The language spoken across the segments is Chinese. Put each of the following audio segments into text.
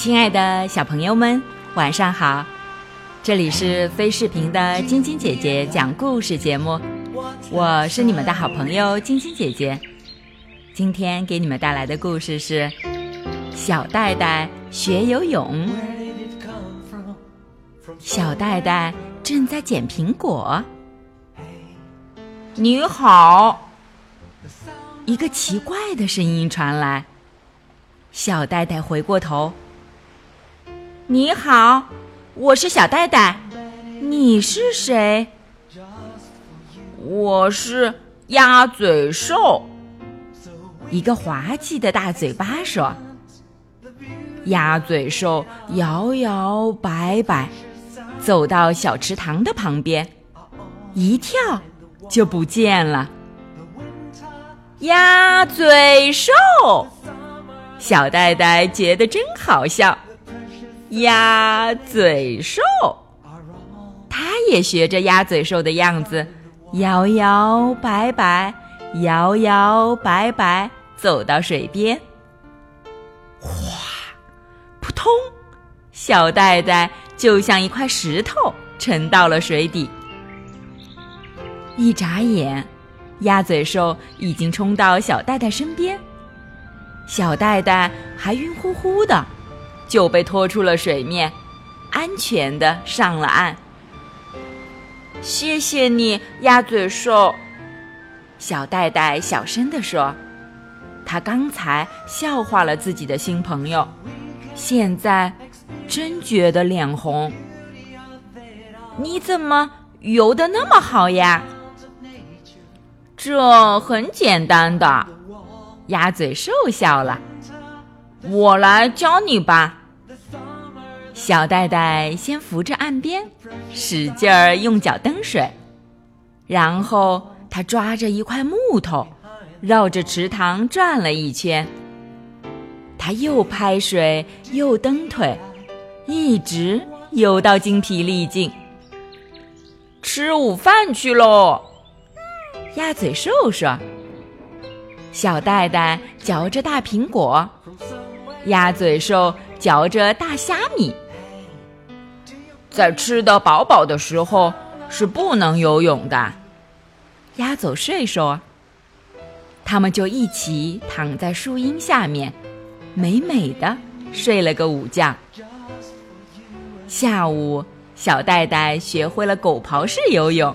亲爱的小朋友们，晚上好！这里是飞视频的晶晶姐姐讲故事节目，我是你们的好朋友晶晶姐姐。今天给你们带来的故事是《小戴戴学游泳》。小戴戴正在捡苹果。你好，一个奇怪的声音传来。小戴戴回过头。你好，我是小戴戴，你是谁？我是鸭嘴兽。一个滑稽的大嘴巴说。鸭嘴兽摇摇摆摆，走到小池塘的旁边，一跳就不见了。鸭嘴兽。小戴戴觉得真好笑，鸭嘴兽，他也学着鸭嘴兽的样子，摇摇摆摆，摇摇摆摆，走到水边。哗，扑通，小袋袋就像一块石头沉到了水底。一眨眼，鸭嘴兽已经冲到小袋袋身边。小袋袋还晕乎乎的，就被拖出了水面，安全的上了岸。谢谢你，鸭嘴兽。小袋袋小声地说：“他刚才笑话了自己的新朋友，现在真觉得脸红。你怎么游的那么好呀？这很简单的。”鸭嘴兽笑了，我来教你吧。小袋袋先扶着岸边，使劲儿用脚蹬水，然后他抓着一块木头，绕着池塘转了一圈。他又拍水又蹬腿，一直游到精疲力尽。吃午饭去喽，鸭嘴兽说。小袋袋嚼着大苹果，鸭嘴兽嚼着大虾米。在吃得饱饱的时候是不能游泳的，鸭嘴兽说。他们就一起躺在树荫下面，美美的睡了个午觉。下午，小戴戴学会了狗刨式游泳，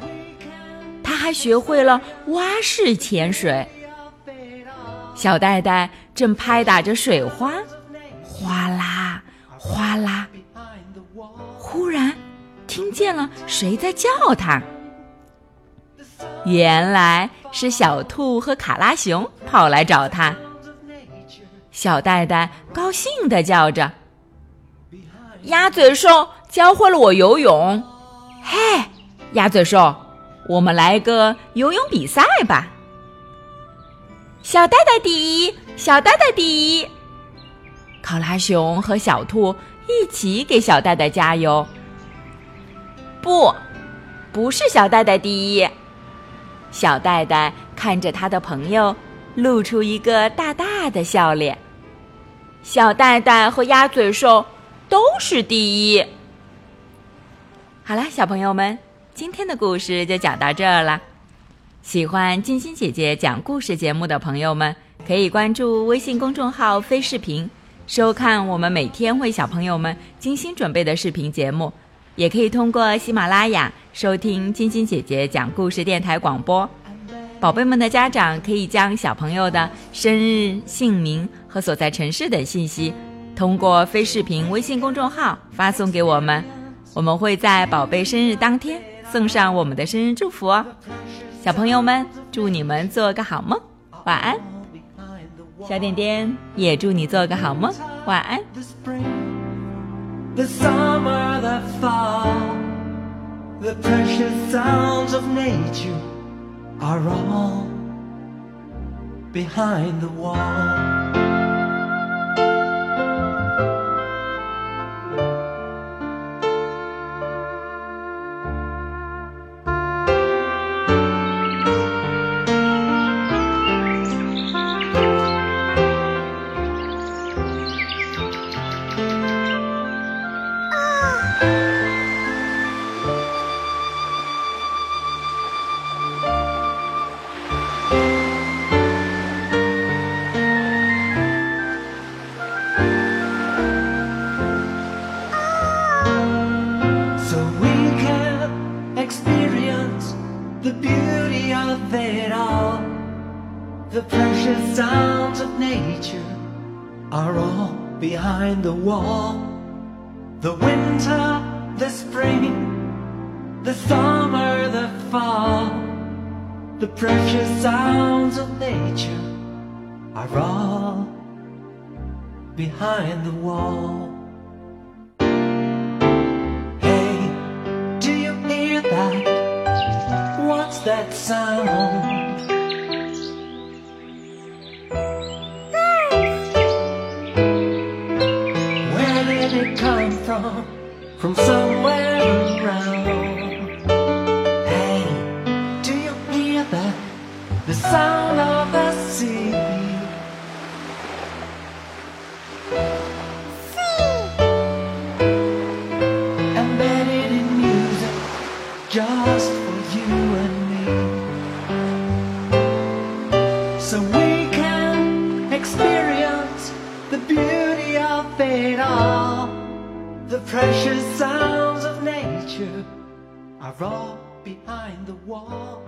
他还学会了蛙式潜水。小戴戴正拍打着水花，哗啦哗啦。忽然，听见了谁在叫他。原来是小兔和卡拉熊跑来找他。小戴戴高兴地叫着：“鸭嘴兽教会了我游泳。嘿，鸭嘴兽，我们来个游泳比赛吧！”小戴戴第一，小戴戴第一。考拉熊和小兔一起给小戴戴加油。不，不是小戴戴第一。小戴戴看着他的朋友，露出一个大大的笑脸。小戴戴和鸭嘴兽都是第一。好了，小朋友们，今天的故事就讲到这儿了。喜欢金星姐姐讲故事节目的朋友们，可以关注微信公众号“飞视频”，收看我们每天为小朋友们精心准备的视频节目。也可以通过喜马拉雅收听金星姐姐讲故事电台广播。宝贝们的家长可以将小朋友的生日、姓名和所在城市等信息，通过非视频微信公众号发送给我们，我们会在宝贝生日当天送上我们的生日祝福哦。小朋友们，祝你们做个好梦，晚安。小点点也祝你做个好梦，晚安。the beauty of it all. The precious sounds of nature are all behind the wall. The winter, the spring, the summer, the fall. The precious sounds of nature are all behind the wall. It come from? From somewhere around. Hey, do you hear that? The sound of the sea. Embedded in music, just for you and me. So we can experience the beauty precious sounds of nature are all behind the wall.